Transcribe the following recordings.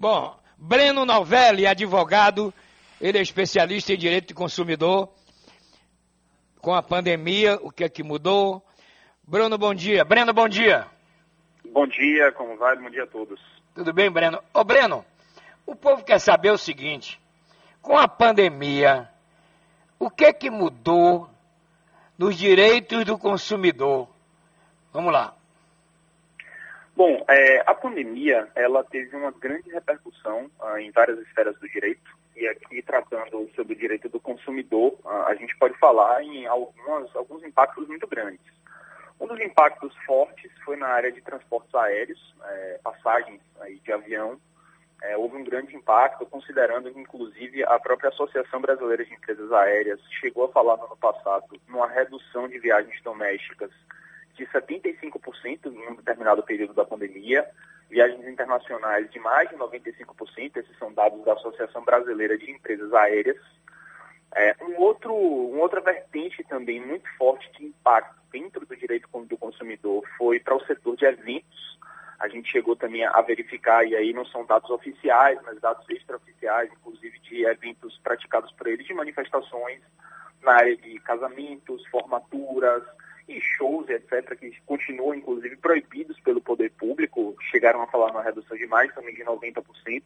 Bom, Breno Novelli, advogado, ele é especialista em direito de consumidor. Com a pandemia, o que é que mudou? Bruno, bom dia. Breno, bom dia. Bom dia, como vai? Bom dia a todos. Tudo bem, Breno? Ô, Breno, o povo quer saber o seguinte: com a pandemia, o que é que mudou nos direitos do consumidor? Vamos lá. Bom, é, a pandemia ela teve uma grande repercussão ah, em várias esferas do direito e aqui tratando sobre o direito do consumidor, ah, a gente pode falar em algumas, alguns impactos muito grandes. Um dos impactos fortes foi na área de transportes aéreos, é, passagens aí de avião. É, houve um grande impacto, considerando que, inclusive, a própria Associação Brasileira de Empresas Aéreas chegou a falar no ano passado numa redução de viagens domésticas de 75% em um determinado período da pandemia, viagens internacionais de mais de 95%, esses são dados da Associação Brasileira de Empresas Aéreas. É, um outro, uma outra vertente também muito forte de impacto dentro do direito do consumidor foi para o setor de eventos. A gente chegou também a verificar, e aí não são dados oficiais, mas dados extraoficiais, inclusive de eventos praticados por eles, de manifestações na área de casamentos, formaturas, e shows, etc., que continuam, inclusive, proibidos pelo poder público, chegaram a falar uma redução de mais também de 90%.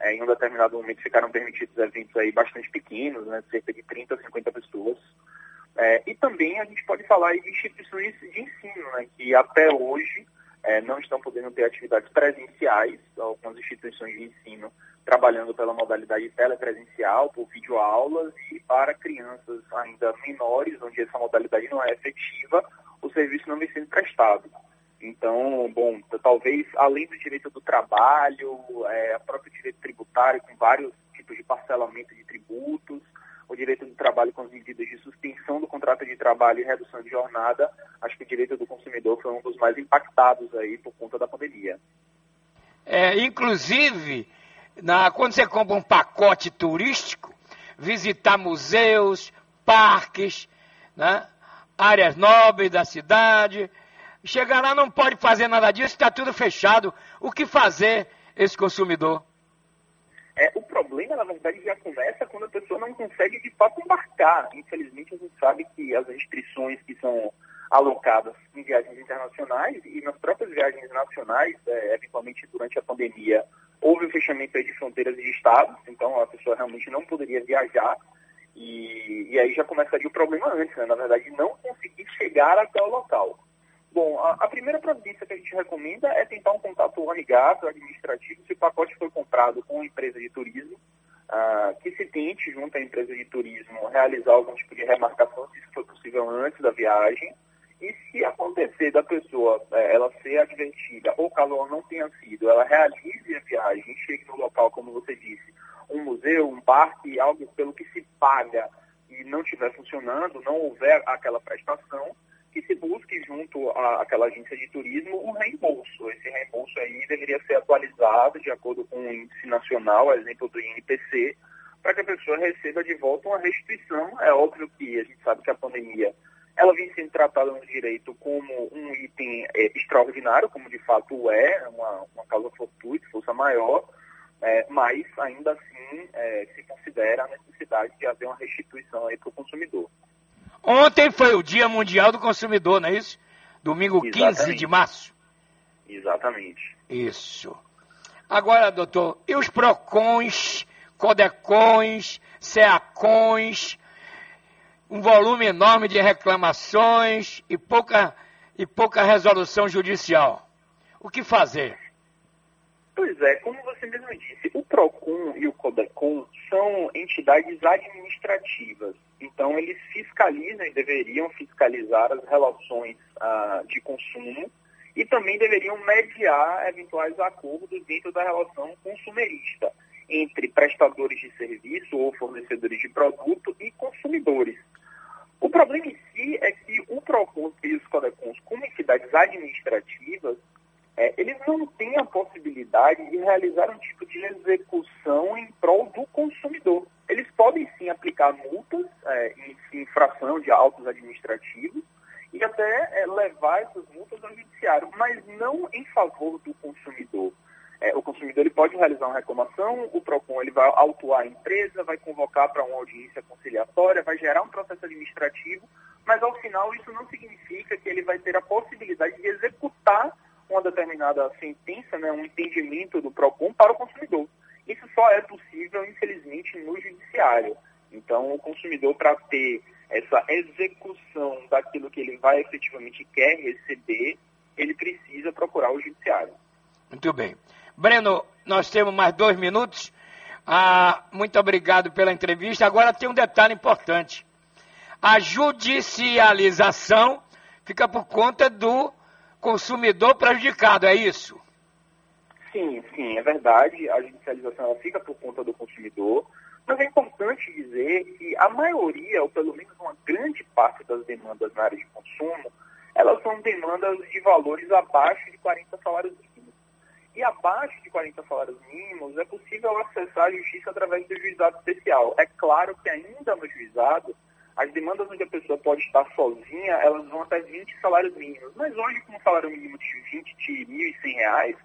É, em um determinado momento ficaram permitidos eventos aí bastante pequenos, né, cerca de 30 a 50 pessoas. É, e também a gente pode falar de instituições de ensino, né, que até hoje é, não estão podendo ter atividades presenciais, algumas instituições de ensino trabalhando pela modalidade telepresencial, por videoaulas, para crianças ainda menores, onde essa modalidade não é efetiva, o serviço não vem sendo prestado. Então, bom, talvez além do direito do trabalho, é, o próprio direito tributário, com vários tipos de parcelamento de tributos, o direito do trabalho com as medidas de suspensão do contrato de trabalho e redução de jornada, acho que o direito do consumidor foi um dos mais impactados aí por conta da pandemia. É, inclusive, na, quando você compra um pacote turístico, visitar museus, parques, né, áreas nobres da cidade, chegar lá não pode fazer nada disso, está tudo fechado. O que fazer esse consumidor? É, o problema, na verdade, já começa quando a pessoa não consegue de fato embarcar. Infelizmente, a gente sabe que as restrições que são alocadas em viagens internacionais e nas próprias viagens nacionais, é, eventualmente durante a pandemia, houve o fechamento de fronteiras de estados, então a pessoa realmente não poderia viajar. E, e aí já começaria o problema antes, né? na verdade, não conseguir chegar até o local. Bom, a, a, primeira providência que a gente recomenda é tentar um contato amigável, administrativo, se o pacote foi comprado com uma empresa de turismo, uh, que se tente, junto à empresa de turismo, realizar algum tipo de remarcação, se isso for possível antes da viagem, e se acontecer da pessoa é, ela ser advertida, ou caso ela não tenha sido, ela realize a viagem, chegue no local, como você disse, um museu, um parque, algo pelo que se paga e não estiver funcionando, não houver aquela prestação, que se busque junto àquela agência de turismo um reembolso. Esse reembolso aí deveria ser atualizado de acordo com o índice nacional, exemplo do INPC, para que a pessoa receba de volta uma restituição. É óbvio que a gente sabe que a pandemia ela vem sendo tratada no direito como um item é, extraordinário, como de fato é, uma, uma causa fortuita, força maior, é, mas ainda assim é, se considera a necessidade de haver uma restituição para o consumidor. Ontem foi o Dia Mundial do Consumidor, não é isso? Domingo Exatamente. 15 de março. Exatamente. Isso. Agora, doutor, e os PROCONs, CODECONs, SEACONs, um volume enorme de reclamações e pouca, e pouca resolução judicial. O que fazer? Pois é, como você mesmo disse, o PROCON e o CODECON são entidades administrativas. Então, eles fiscalizam e deveriam fiscalizar as relações ah, de consumo e também deveriam mediar eventuais acordos dentro da relação consumerista entre prestadores de serviço ou fornecedores de produto e consumidores. O problema em si é que o PROCON e os CODECONs, como entidades administrativas, é, eles não têm a possibilidade de realizar um tipo de execução em prol do consumidor. Eles podem sim aplicar multas é, em infração de autos administrativos e até é, levar essas multas ao judiciário, mas não em favor do consumidor. é, o consumidor ele pode realizar uma reclamação, o PROCON ele vai autuar a empresa, vai convocar para uma audiência um mas ao final isso não significa que ele vai ter a possibilidade de executar uma determinada sentença, né, um entendimento do PROCON para o consumidor. Isso só é possível, infelizmente, no judiciário. Então, o consumidor, para ter essa execução daquilo que ele vai efetivamente quer receber, ele precisa procurar o judiciário. Muito bem. Breno, nós temos mais dois minutos. Ah, muito obrigado pela entrevista. Agora tem um detalhe importante. A judicialização fica por conta do consumidor prejudicado, é isso? Sim, sim, é verdade. A judicialização fica por conta do consumidor. Mas é importante dizer que a maioria, ou pelo menos uma grande parte das demandas na área de consumo, elas são demandas de valores abaixo de 40 salários mínimos. E abaixo de 40 salários mínimos é possível acessar a justiça através do juizado especial. É claro que ainda no juizado, as demandas onde a pessoa pode estar sozinha, elas vão até 20 salários mínimos. Mas hoje, com um salário mínimo de 20 de R$ 1.100,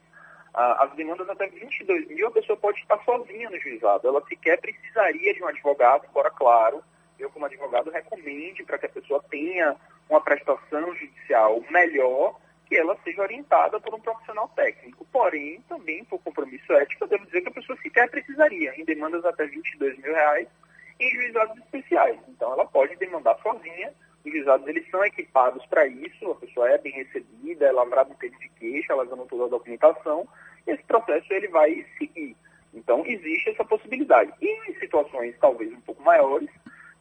as demandas até 22 mil, a pessoa pode estar sozinha no juizado. Ela sequer precisaria de um advogado, embora, claro, eu como advogado recomende para que a pessoa tenha uma prestação judicial melhor, que ela seja orientada por um profissional técnico. Porém, também por compromisso ético, eu devo dizer que a pessoa sequer precisaria, em demandas até 22 mil reais, em juizados especiais. Então, ela pode demandar sozinha. Os juizados eles são equipados para isso, a pessoa é bem recebida, é lavrado um termo de queixa, ela dando toda a documentação, e esse processo ele vai seguir. Então, existe essa possibilidade. E em situações talvez um pouco maiores,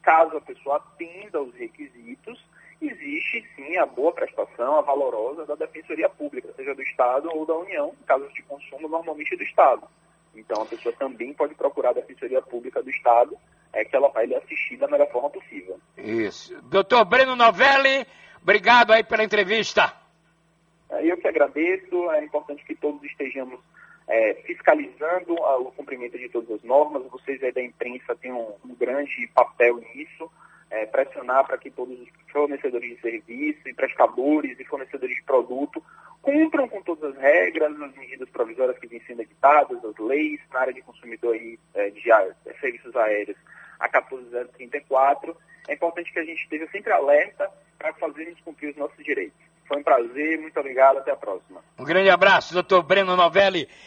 caso a pessoa atenda aos requisitos, existe sim a boa prestação, a valorosa da Defensoria Pública, seja do Estado ou da União, em casos de consumo, normalmente do Estado. Então, a pessoa também pode procurar a Defensoria Pública do Estado, é que ela vai lhe assistir da melhor forma possível. Isso. Doutor Breno Novelli, obrigado aí pela entrevista. É, eu que agradeço, é importante que todos estejamos é, fiscalizando o cumprimento de todas as normas. Vocês aí da imprensa têm um, um grande papel nisso, é, pressionar para que todos os fornecedores de serviço, e prestadores e fornecedores de produto cumpram com todas as regras, as medidas provisórias que vêm sendo editadas, as leis na área de consumidor e é, de, de serviços aéreos, a 14034. É importante que a gente esteja sempre alerta para fazermos cumprir os nossos direitos. Foi um prazer, muito obrigado, até a próxima. Um grande abraço, doutor Breno Novelli.